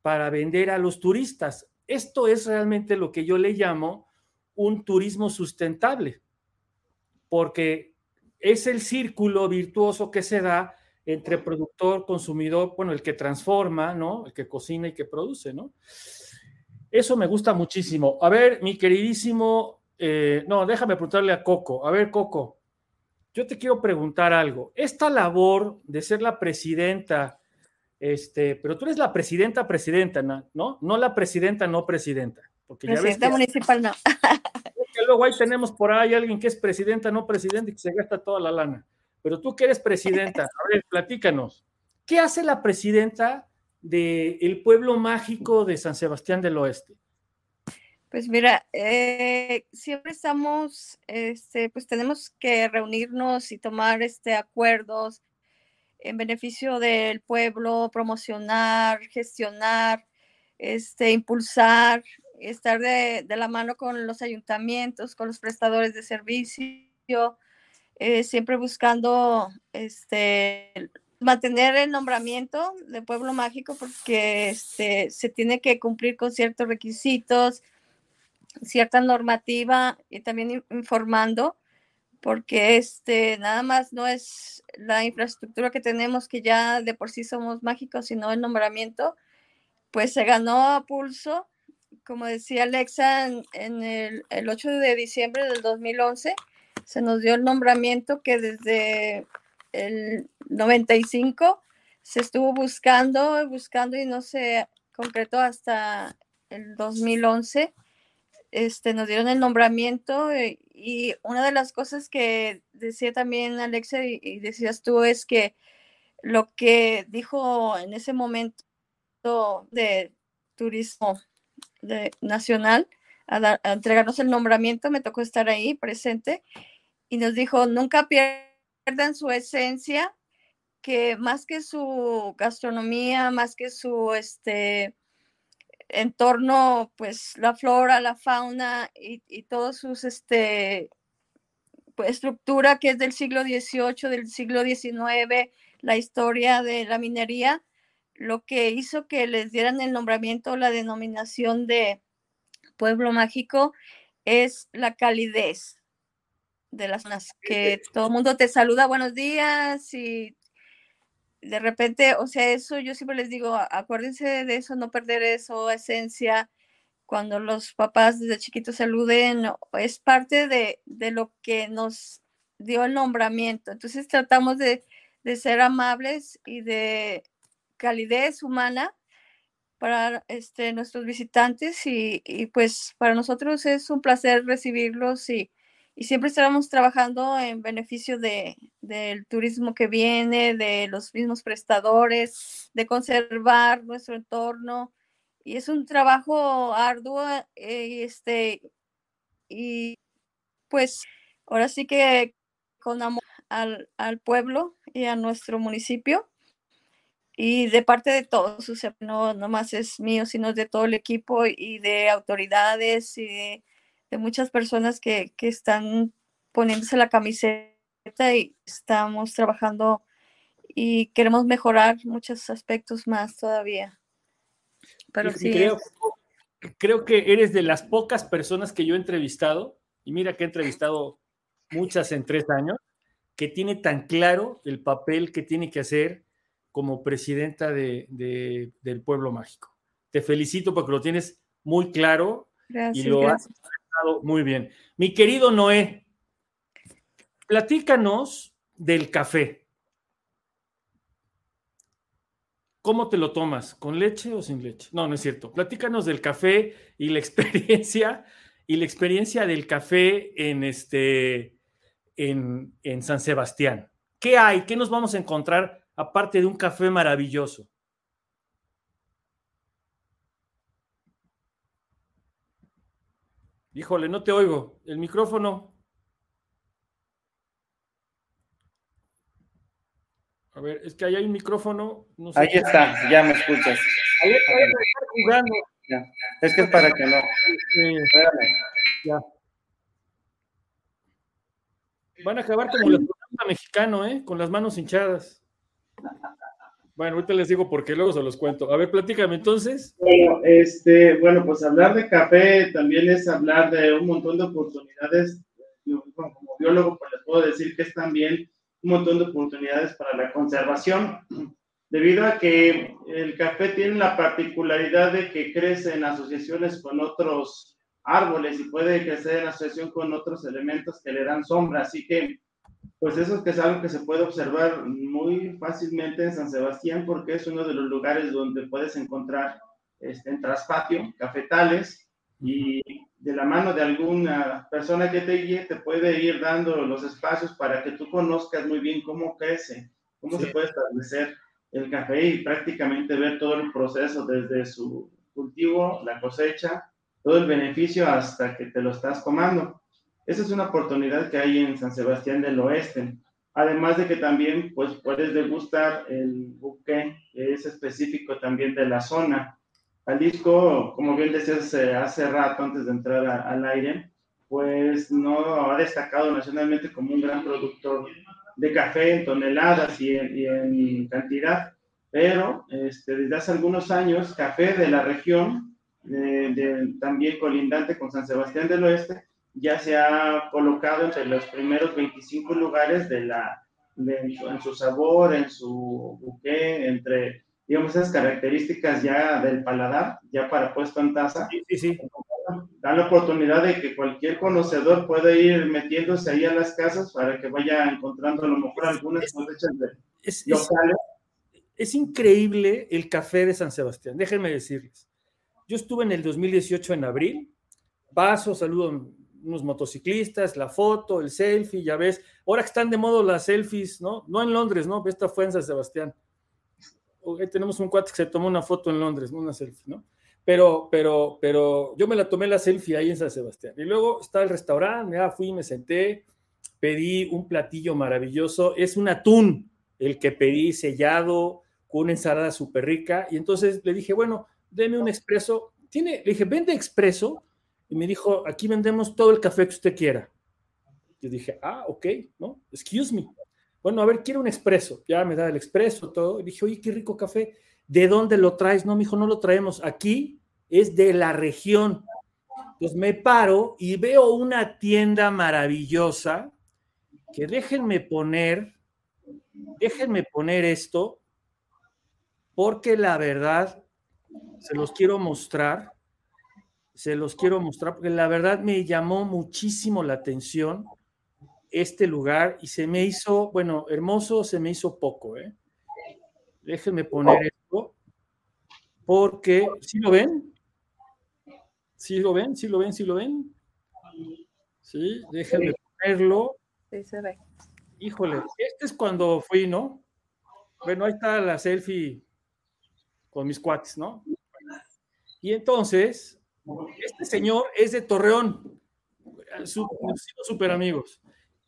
S1: para vender a los turistas. Esto es realmente lo que yo le llamo un turismo sustentable, porque es el círculo virtuoso que se da entre productor, consumidor, bueno, el que transforma, ¿no? El que cocina y que produce, ¿no? Eso me gusta muchísimo. A ver, mi queridísimo, eh, no, déjame preguntarle a Coco. A ver, Coco, yo te quiero preguntar algo. Esta labor de ser la presidenta, este, pero tú eres la presidenta, presidenta, ¿no? No la presidenta, no presidenta.
S4: Porque presidenta ya ves municipal, no.
S1: luego ahí tenemos por ahí alguien que es presidenta, no presidente, y que se gasta toda la lana. Pero tú que eres presidenta, a ver, platícanos. ¿Qué hace la presidenta del pueblo mágico de San Sebastián del Oeste?
S4: Pues mira, eh, siempre estamos, este, pues tenemos que reunirnos y tomar este, acuerdos en beneficio del pueblo, promocionar, gestionar, este, impulsar, estar de, de la mano con los ayuntamientos, con los prestadores de servicio, eh, siempre buscando este, mantener el nombramiento de pueblo mágico porque este, se tiene que cumplir con ciertos requisitos, cierta normativa y también informando porque este nada más no es la infraestructura que tenemos que ya de por sí somos mágicos sino el nombramiento pues se ganó a pulso. Como decía Alexa en, el, el, 8 de diciembre del 2011 se nos dio el nombramiento que desde el 95 se estuvo buscando buscando y no se concretó hasta el 2011 este, nos dieron el nombramiento eh, y una de las cosas que decía también Alexa y, decías tú es que lo que dijo en ese momento de turismo nacional, a, entregarnos el nombramiento, me tocó estar ahí presente y nos dijo, nunca pierdan su esencia, que más que su gastronomía, más que su, este, en torno, pues, la flora, la fauna y, y todos sus, este, pues, estructura que es del siglo XVIII, del siglo XIX, la historia de la minería, lo que hizo que les dieran el nombramiento, la denominación de pueblo mágico, es la calidez de las zonas, que todo el mundo te saluda, buenos días, y de repente, o sea, eso yo siempre les digo, acuérdense de eso, no perder eso, esencia, cuando los papás desde chiquitos saluden, es parte de, lo que nos dio el nombramiento. Entonces tratamos de, ser amables y de calidez humana para este, nuestros visitantes y, y, pues para nosotros es un placer recibirlos y, y siempre estaremos trabajando en beneficio de, del turismo que viene, de los mismos prestadores, de conservar nuestro entorno. Y es un trabajo arduo eh, este, y pues ahora sí que con amor al, al, pueblo y a nuestro municipio y de parte de todos, o sea, no, no más es mío, sino de todo el equipo y de autoridades y de de muchas personas que, están poniéndose la camiseta y estamos trabajando y queremos mejorar muchos aspectos más todavía.
S1: Pero sí. Creo, creo que eres de las pocas personas que yo he entrevistado, y mira que he entrevistado muchas en tres años, que tiene tan claro el papel que tiene que hacer como presidenta de, del pueblo mágico. Te felicito porque lo tienes muy claro y lo gracias muy bien. Mi querido Noé, platícanos del café. ¿Cómo te lo tomas? ¿Con leche o sin leche? No, no es cierto. Platícanos del café y la experiencia y la experiencia del café en este en, en San Sebastián. ¿Qué hay? ¿Qué nos vamos a encontrar aparte de un café maravilloso? Híjole, no te oigo. El micrófono. A ver, es que ahí hay un micrófono.
S2: ahí está, ya me escuchas. Ahí está, jugando. Ya. Es que es para que no. Ya.
S1: Van a acabar como el mexicano, ¿eh? Con las manos hinchadas. Bueno, ahorita les digo por qué, luego se los cuento. A ver, platícame entonces.
S2: Bueno, este, bueno, pues hablar de café también es hablar de un montón de oportunidades. Como biólogo, pues les puedo decir que es también un montón de oportunidades para la conservación, debido a que el café tiene la particularidad de que crece en asociaciones con otros árboles y puede crecer en asociación con otros elementos que le dan sombra, así que pues eso es algo que se puede observar muy fácilmente en San Sebastián porque es uno de los lugares donde puedes encontrar este, en traspatio cafetales y de la mano de alguna persona que te guíe te puede ir dando los espacios para que tú conozcas muy bien cómo crece, cómo se puede establecer el café y prácticamente ver todo el proceso desde su cultivo, la cosecha, todo el beneficio hasta que te lo estás comando. Esa es una oportunidad que hay en San Sebastián del Oeste. Además de que también pues, puedes degustar el buque, que es específico también de la zona. Jalisco, como bien decías eh, hace rato antes de entrar al aire, pues no ha destacado nacionalmente como un gran productor de café en toneladas y en, cantidad, pero este, desde hace algunos años, café de la región, también colindante con San Sebastián del Oeste, ya se ha colocado entre los primeros 25 lugares de la, en su sabor, en su buque, entre, digamos, esas características ya del paladar, ya para puesto en taza.
S1: Sí, sí, sí.
S2: Da la oportunidad de que cualquier conocedor pueda ir metiéndose ahí a las casas para que vaya encontrando a lo mejor algunas cosechas de
S1: es, locales. Es, increíble el café de San Sebastián, déjenme decirles. Yo estuve en el 2018 en abril, paso, saludo unos motociclistas, la foto, el selfie, ya ves. Ahora que están de modo las selfies, ¿no? No en Londres, ¿no? Esta fue en San Sebastián. Hoy tenemos un cuate que se tomó una foto en Londres, ¿no? Una selfie, ¿no? Pero, pero, pero yo me la tomé la selfie ahí en San Sebastián. Y luego está el restaurante, ya fui, me senté, pedí un platillo maravilloso. Es un atún el que pedí sellado con una ensalada súper rica. Y entonces le dije, bueno, deme un expreso. Tiene, le dije, vende expreso y me dijo, aquí vendemos todo el café que usted quiera. Yo dije, ah, ok, ¿no? Excuse me. Bueno, a ver, quiero un expreso. Ya me da el expreso, todo. Y dije, oye, qué rico café. ¿De dónde lo traes? No, me dijo, no lo traemos. Aquí es de la región. Entonces me paro y veo una tienda maravillosa que déjenme poner, déjenme poner esto, porque la verdad, se los quiero mostrar se los quiero mostrar porque la verdad me llamó muchísimo la atención este lugar y se me hizo, bueno, hermoso, se me hizo poco, ¿eh? Déjenme poner esto porque, ¿sí lo ven? ¿Sí lo ven? ¿Sí lo ven? ¿Sí lo ven? Sí, déjenme ponerlo.
S4: Sí, se ve.
S1: Híjole, este es cuando fui, ¿no? Bueno, ahí está la selfie con mis cuates, ¿no? Y entonces, este señor es de Torreón, súper amigos.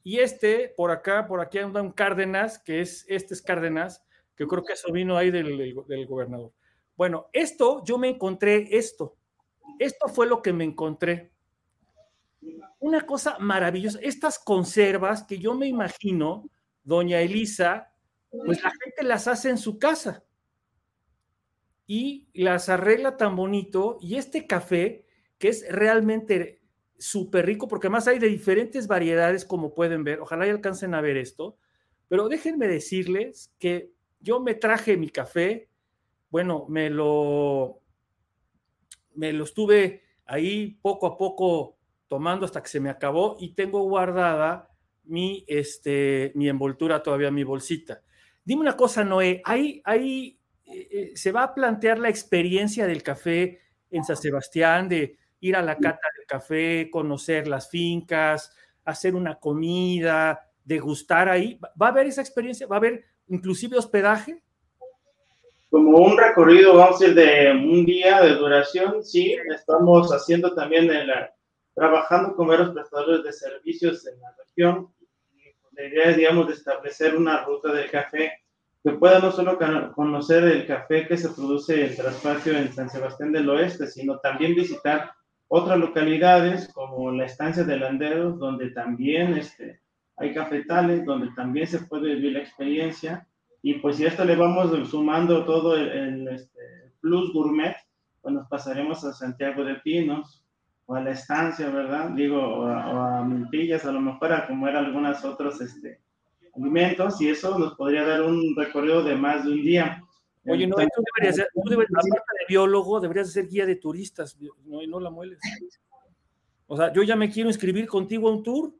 S1: Y este, por acá, por aquí anda un Cárdenas, que es, este es Cárdenas, que creo que eso vino ahí del, del, gobernador. Bueno, esto, yo me encontré esto. Esto fue lo que me encontré. Una cosa maravillosa. Estas conservas que yo me imagino, doña Elisa, pues la gente las hace en su casa y las arregla tan bonito. Y este café, que es realmente súper rico, porque además hay de diferentes variedades, como pueden ver. Ojalá y alcancen a ver esto. Pero déjenme decirles que yo me traje mi café, bueno, me lo, me lo estuve ahí poco a poco tomando hasta que se me acabó y tengo guardada mi, este, mi envoltura todavía, mi bolsita. Dime una cosa, Noé, ¿hay, hay eh, se va a plantear la experiencia del café en San Sebastián, de ir a la cata del café, conocer las fincas, hacer una comida, degustar ahí. ¿Va a haber esa experiencia? ¿Va a haber inclusive hospedaje?
S2: Como un recorrido, vamos a decir, de un día de duración, sí, estamos haciendo también, trabajando con varios prestadores de servicios en la región. La idea es, digamos, de establecer una ruta del café que pueda no solo conocer el café que se produce en Traspacio en San Sebastián del Oeste, sino también visitar otras localidades como la estancia de Landeros, donde también este, hay cafetales, donde también se puede vivir la experiencia. Y pues si a esto le vamos sumando todo el, este, plus gourmet, pues nos pasaremos a Santiago de Pinos o a la estancia, ¿verdad? Digo, o a, o a a lo mejor, a como eran algunas otras este, alimentos y eso nos podría dar un recorrido de más de un día.
S1: Oye, no, tú deberías ser, tú deberías, aparte de biólogo, deberías ser guía de turistas, no, no la mueles. O sea, yo ya me quiero inscribir contigo a un tour.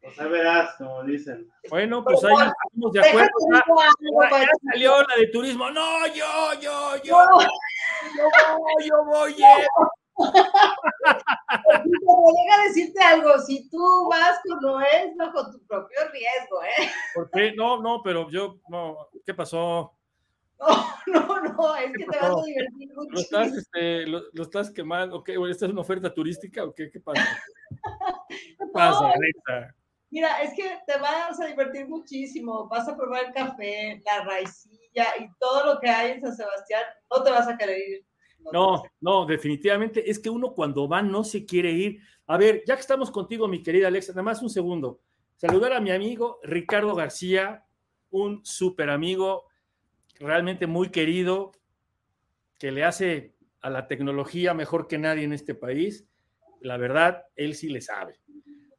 S2: Pues ya verás, como dicen.
S1: Bueno, pues ahí estamos de acuerdo. Ya, ya salió la de turismo. No, yo, yo, yo. Yo voy, yo voy.
S3: Deja decirte algo, si tú vas como es, bajo tu propio riesgo, ¿eh?
S1: ¿Por qué? No, no, pero yo, no, ¿qué pasó?
S3: No, no, no, es que te vas a divertir mucho.
S1: ¿Lo estás, este, lo, lo estás quemando? ¿Esta es una oferta turística o qué? ¿Qué pasa? ¿Qué pasa,
S3: No.
S1: Alexa?
S3: Mira, es que te vas a divertir muchísimo, vas a probar el café, la raicilla y todo lo que hay en San Sebastián, no te vas a querer ir.
S1: No, no, definitivamente es que uno cuando va no se quiere ir. A ver, ya que estamos contigo, mi querida Alexa, nada más un segundo. Saludar a mi amigo Ricardo García, un súper amigo, realmente muy querido, que le hace a la tecnología mejor que nadie en este país. La verdad, él sí le sabe.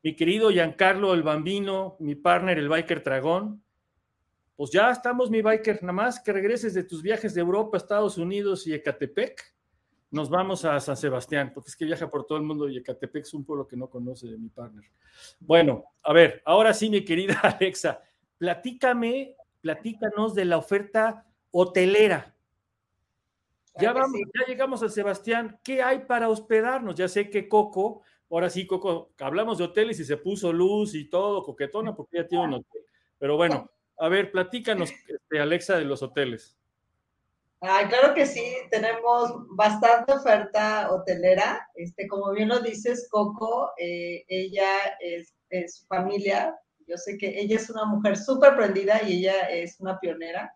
S1: Mi querido Giancarlo el Bambino, mi partner, el Biker Dragón. Pues ya estamos, mi biker, nada más que regreses de tus viajes de Europa, Estados Unidos y Ecatepec, nos vamos a San Sebastián, porque es que viaja por todo el mundo y Ecatepec es un pueblo que no conoce de mi partner. Bueno, a ver, ahora sí, mi querida Alexa, platícame, platícanos de la oferta hotelera. Ya, vamos, ya llegamos a Sebastián. ¿Qué hay para hospedarnos? Ya sé que Coco, ahora sí, Coco, hablamos de hoteles y se puso luz y todo, coquetona, porque ya tiene un hotel. Pero bueno, a ver, platícanos, este, Alexa, de los hoteles.
S3: Ay, claro que sí, tenemos bastante oferta hotelera. Este, como bien lo dices, Coco, eh, ella es, es su familia. Yo sé que ella es una mujer súper prendida y ella es una pionera.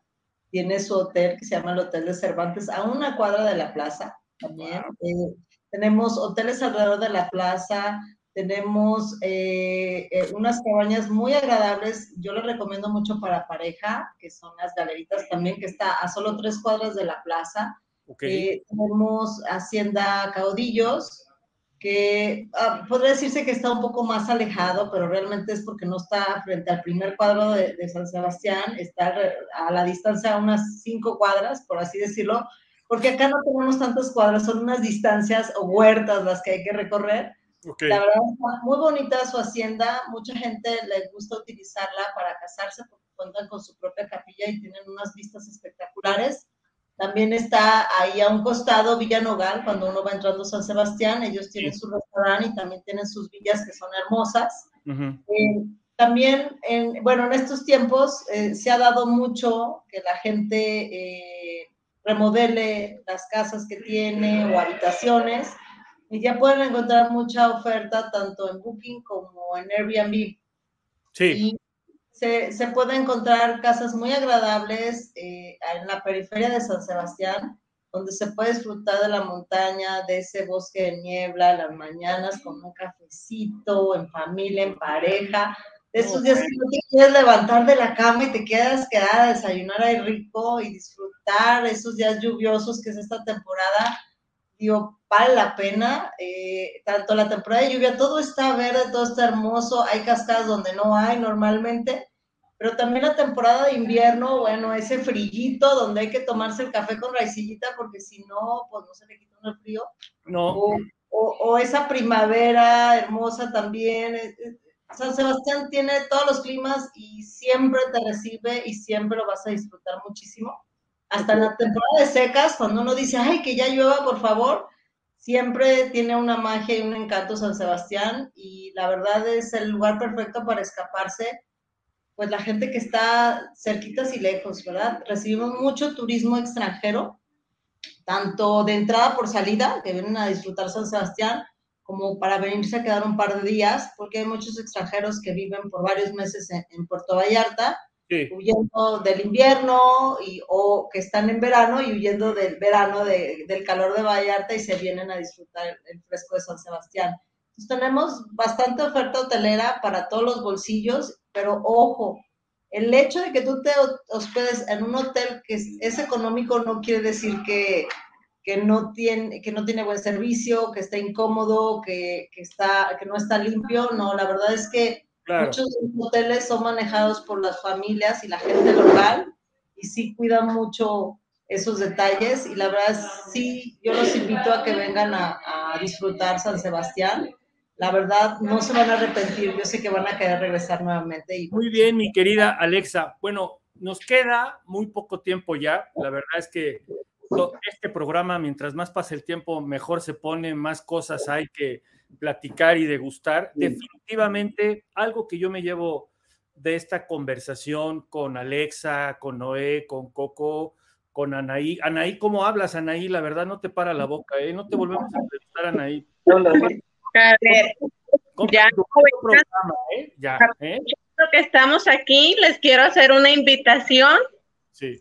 S3: Tiene su hotel que se llama el Hotel de Cervantes a una cuadra de la plaza también. Eh, tenemos hoteles alrededor de la plaza, tenemos eh, eh, unas cabañas muy agradables. Yo les recomiendo mucho para pareja, que son las galeritas también, que está a solo tres cuadras de la plaza.
S1: Ok.
S3: Eh, tenemos Hacienda Caudillos, que ah, podría decirse que está un poco más alejado, pero realmente es porque no está frente al primer cuadro de, de San Sebastián, está a la distancia de unas cinco cuadras, por así decirlo, porque acá no tenemos tantas cuadras, son unas distancias o huertas las que hay que recorrer.
S1: Ok.
S3: La verdad está muy bonita su hacienda, mucha gente le gusta utilizarla para casarse porque cuentan con su propia capilla y tienen unas vistas espectaculares. También está ahí a un costado Villa Nogal, cuando uno va entrando a San Sebastián, ellos tienen su restaurante y también tienen sus villas que son hermosas.
S1: Ujú.
S3: Eh, también, en, bueno, en estos tiempos eh, se ha dado mucho que la gente eh, remodele las casas que tiene o habitaciones y ya pueden encontrar mucha oferta tanto en Booking como en Airbnb.
S1: Sí,
S3: Y se, se puede encontrar casas muy agradables eh, en la periferia de San Sebastián, donde se puede disfrutar de la montaña, de ese bosque de niebla, las mañanas con un cafecito, en familia, en pareja. De esos días que no te quieres levantar de la cama y te quedas quedada a desayunar ahí rico y disfrutar esos días lluviosos que es esta temporada, digo, vale la pena. eh, tanto la temporada de lluvia, todo está verde, todo está hermoso, hay cascadas donde no hay normalmente, pero también la temporada de invierno, bueno, ese frillito donde hay que tomarse el café con raicillita porque si no, pues no se le quita el frío.
S1: no,
S3: O, o- o esa primavera hermosa también. eh, eh, San Sebastián tiene todos los climas y siempre te recibe y siempre lo vas a disfrutar muchísimo. Hasta en la temporada de secas, cuando uno dice, ay, que ya llueva, por favor, siempre tiene una magia y un encanto San Sebastián y la verdad es el lugar perfecto para escaparse, pues la gente que está cerquitas y lejos, ¿verdad? Recibimos mucho turismo extranjero, tanto de entrada por salida, que vienen a disfrutar San Sebastián, como para venirse a quedar un par de días, porque hay muchos extranjeros que viven por varios meses en, en Puerto Vallarta,
S1: sí.
S3: huyendo del invierno y, o que están en verano y huyendo del verano, de- del calor de Vallarta y se vienen a disfrutar el, fresco de San Sebastián. Entonces tenemos bastante oferta hotelera para todos los bolsillos, pero ojo, el hecho de que tú te ho- hospedes en un hotel que es, es económico no quiere decir que, que, no tiene, que no tiene buen servicio, que está incómodo, que, que, está, que no está limpio. No, la verdad es que Muchos hoteles son manejados por las familias y la gente local y sí cuidan mucho esos detalles y la verdad sí, yo los invito a que vengan a, a disfrutar San Sebastián la verdad no se van a arrepentir, yo sé que van a querer regresar nuevamente. Y...
S1: Muy bien, mi querida Alexa. Bueno, nos queda muy poco tiempo ya. La verdad es que este programa, mientras más pasa el tiempo, mejor se pone, más cosas hay que platicar y degustar. Definitivamente, algo que yo me llevo de esta conversación con Alexa, con Noé, con Coco, con Anaí. Anaí, ¿cómo hablas, Anaí? La verdad no te para la boca, ¿eh? No te volvemos a entrevistar, Anaí.
S7: A ver, ya, ¿eh? ya ¿eh? que estamos aquí, les quiero hacer una invitación.
S1: Sí.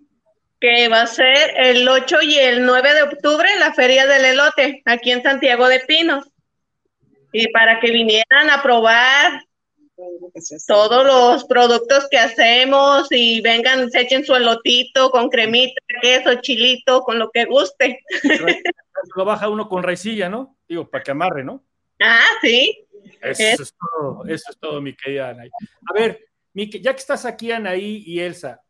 S7: Que va a ser el 8 y el 9 de octubre en la Feria del Elote, aquí en Santiago de Pinos. Y para que vinieran a probar todos los productos que hacemos y vengan, se echen su elotito con cremita, queso, chilito, con lo que guste.
S1: Lo baja uno con raicilla, ¿no? Digo, para que amarre, ¿no?
S7: Ah, sí.
S1: Eso es, todo, eso es todo, mi querida Anaí. A ver, ya que estás aquí, Anaí y Elsa,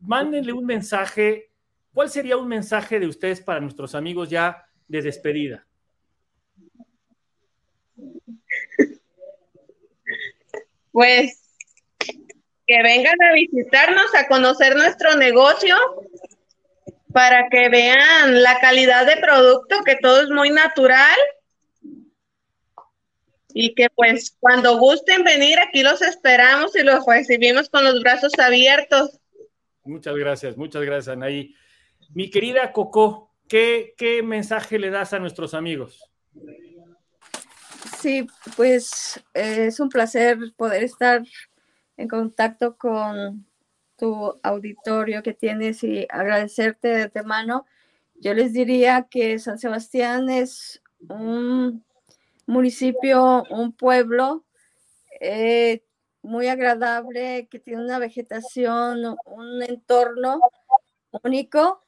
S1: mándenle un mensaje. ¿Cuál sería un mensaje de ustedes para nuestros amigos ya de despedida?
S7: Pues que vengan a visitarnos, a conocer nuestro negocio, para que vean la calidad de producto, que todo es muy natural y que pues cuando gusten venir aquí los esperamos y los recibimos con los brazos abiertos.
S1: Muchas gracias, muchas gracias Anaí. Mi querida Coco, ¿qué, qué mensaje le das a nuestros amigos?
S4: Sí, pues eh, es un placer poder estar en contacto con tu auditorio que tienes y agradecerte de antemano. Yo les diría que San Sebastián es un municipio, un pueblo eh, muy agradable, que tiene una vegetación, un entorno único,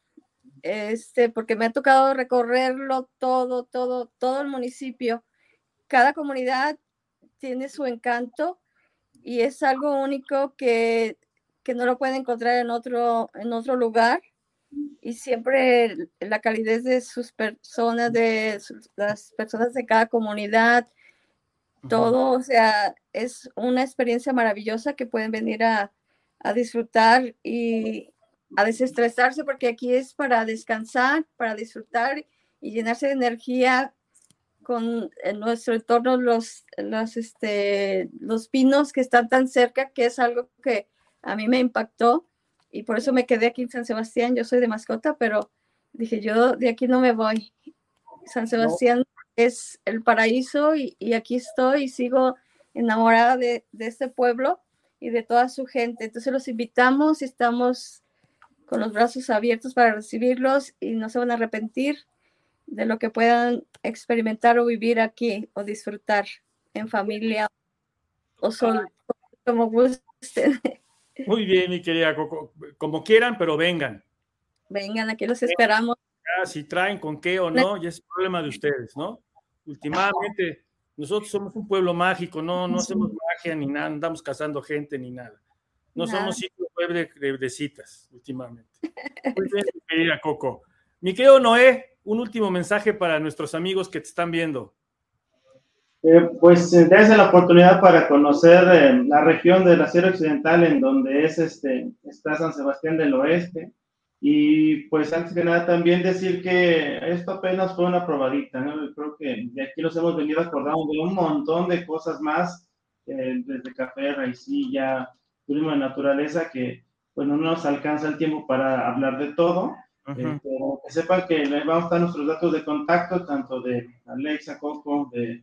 S4: este, porque me ha tocado recorrerlo todo, todo, todo el municipio. Cada comunidad tiene su encanto y es algo único que, que no lo puede encontrar en otro, en otro lugar. Y siempre la calidez de sus personas, de las personas de cada comunidad, todo, o sea, es una experiencia maravillosa que pueden venir a, a disfrutar y a desestresarse porque aquí es para descansar, para disfrutar y llenarse de energía con en nuestro entorno los, los, este, los pinos que están tan cerca, que es algo que a mí me impactó y por eso me quedé aquí en San Sebastián. Yo soy de mascota, pero dije, yo de aquí no me voy. San Sebastián es el paraíso y, aquí estoy y sigo enamorada de, este pueblo y de toda su gente. Entonces los invitamos y estamos con los brazos abiertos para recibirlos y no se van a arrepentir de lo que puedan experimentar o vivir aquí o disfrutar en familia o solo, como gusten.
S1: Muy bien, mi querida Coco. Como quieran, pero vengan.
S4: Vengan, aquí los esperamos.
S1: si traen con qué o no, ya es problema de ustedes, ¿no? Últimamente, nosotros somos un pueblo mágico, no, no hacemos magia ni nada, andamos cazando gente ni nada. No somos sitio de, de, citas, últimamente. Muy bien, mi querida Coco. Mi querido Noé, un último mensaje para nuestros amigos que te están viendo.
S2: Eh, pues eh, desde la oportunidad para conocer eh, la región de la Sierra Occidental en donde es este, está San Sebastián del Oeste. Y pues antes que nada también decir que esto apenas fue una probadita, ¿no? creo que de aquí nos hemos venido acordando de un montón de cosas más, desde café, raicilla, turismo de naturaleza, que bueno, no nos alcanza el tiempo para hablar de todo, pero que sepan que les vamos a dar nuestros datos de contacto, tanto de Alexa, Coco, de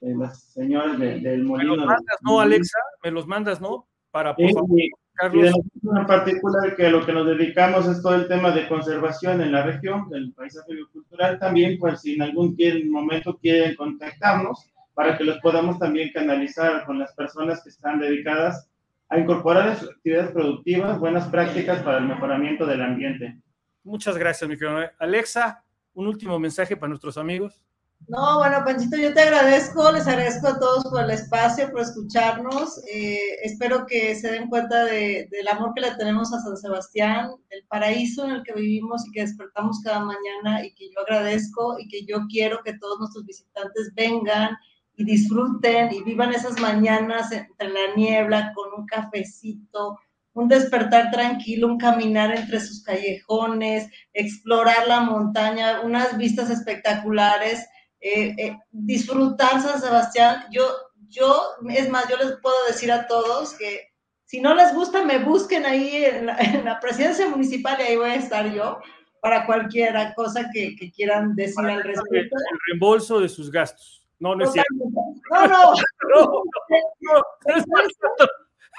S2: las señoras del molino.
S1: Me los mandas, ¿no, Alexa? Me los mandas, ¿no? Para,
S2: por favor, Carlos. Y en particular que lo que nos dedicamos es todo el tema de conservación en la región, del paisaje cultural también, pues si en algún momento quieren contactarnos, para que los podamos también canalizar con las personas que están dedicadas a incorporar en sus actividades productivas buenas prácticas para el mejoramiento del ambiente.
S1: Muchas gracias, mi querido. Alexa, un último mensaje para nuestros amigos.
S3: No, bueno, Panchito, yo te agradezco, les agradezco a todos por el espacio, por escucharnos. Eh, espero que se den cuenta de, del amor que le tenemos a San Sebastián, del paraíso en el que vivimos y que despertamos cada mañana y que yo agradezco y que yo quiero que todos nuestros visitantes vengan y disfruten y vivan esas mañanas entre la niebla con un cafecito, un despertar tranquilo, un caminar entre sus callejones, explorar la montaña, unas vistas espectaculares eh, eh, disfrutar San Sebastián. Yo, yo, es más, yo les puedo decir a todos que si no les gusta, me busquen ahí en la, presidencia municipal y ahí voy a estar yo para cualquier cosa que, quieran decir al respecto.
S1: El reembolso de sus gastos. No, no es cierto.
S3: No, no. no, no,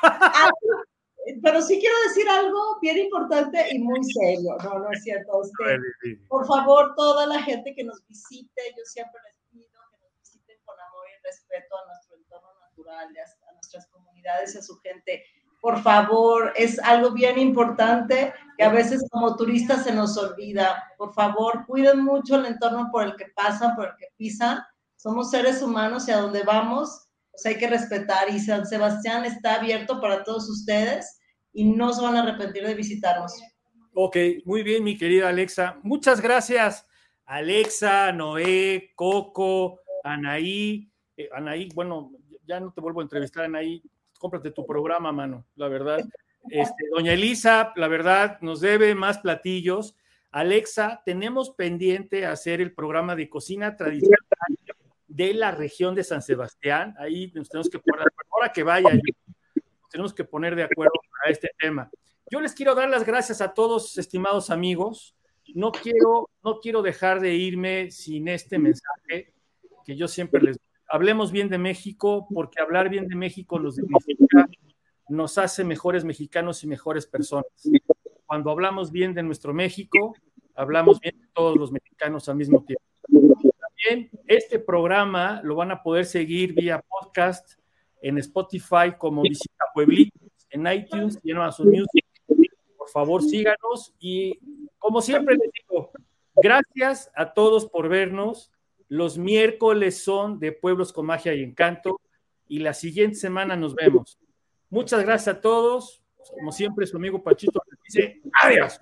S3: pero sí quiero decir algo bien importante y muy serio. No, no es cierto. por favor, toda la gente que nos visite, yo siempre les pido que nos visiten con amor y respeto a nuestro entorno natural, a nuestras comunidades a su gente. Por favor, es algo bien importante que a veces como turistas se nos olvida. Por favor, cuiden mucho el entorno por el que pasan, por el que pisan. Somos seres humanos y a donde vamos pues hay que respetar y San Sebastián está abierto para todos ustedes y no se van a arrepentir de visitarnos.
S1: Ok, muy bien, mi querida Alexa. Muchas gracias, Alexa, Noé, Coco, Anaí. Eh, Anaí, bueno, ya no te vuelvo a entrevistar, Anaí. Cómprate tu programa, mano, la verdad. Este, doña Elisa, la verdad, nos debe más platillos. Alexa, tenemos pendiente hacer el programa de cocina tradicional de la región de San Sebastián. Ahí nos tenemos que poner, ahora que vaya, tenemos que poner de acuerdo a este tema. Yo les quiero dar las gracias a todos, estimados amigos. No quiero, no quiero dejar de irme sin este mensaje que yo siempre les doy. Hablemos bien de México, porque hablar bien de México nos nos hace mejores mexicanos y mejores personas. Cuando hablamos bien de nuestro México, hablamos bien de todos los mexicanos al mismo tiempo este programa lo van a poder seguir vía podcast en Spotify como Visita Pueblitos, en iTunes y en Amazon Music. Por favor, síganos y como siempre les digo, gracias a todos por vernos. Los miércoles son de Pueblos con Magia y Encanto y la siguiente semana nos vemos. Muchas gracias a todos. Como siempre, su amigo Pachito les dice adiós.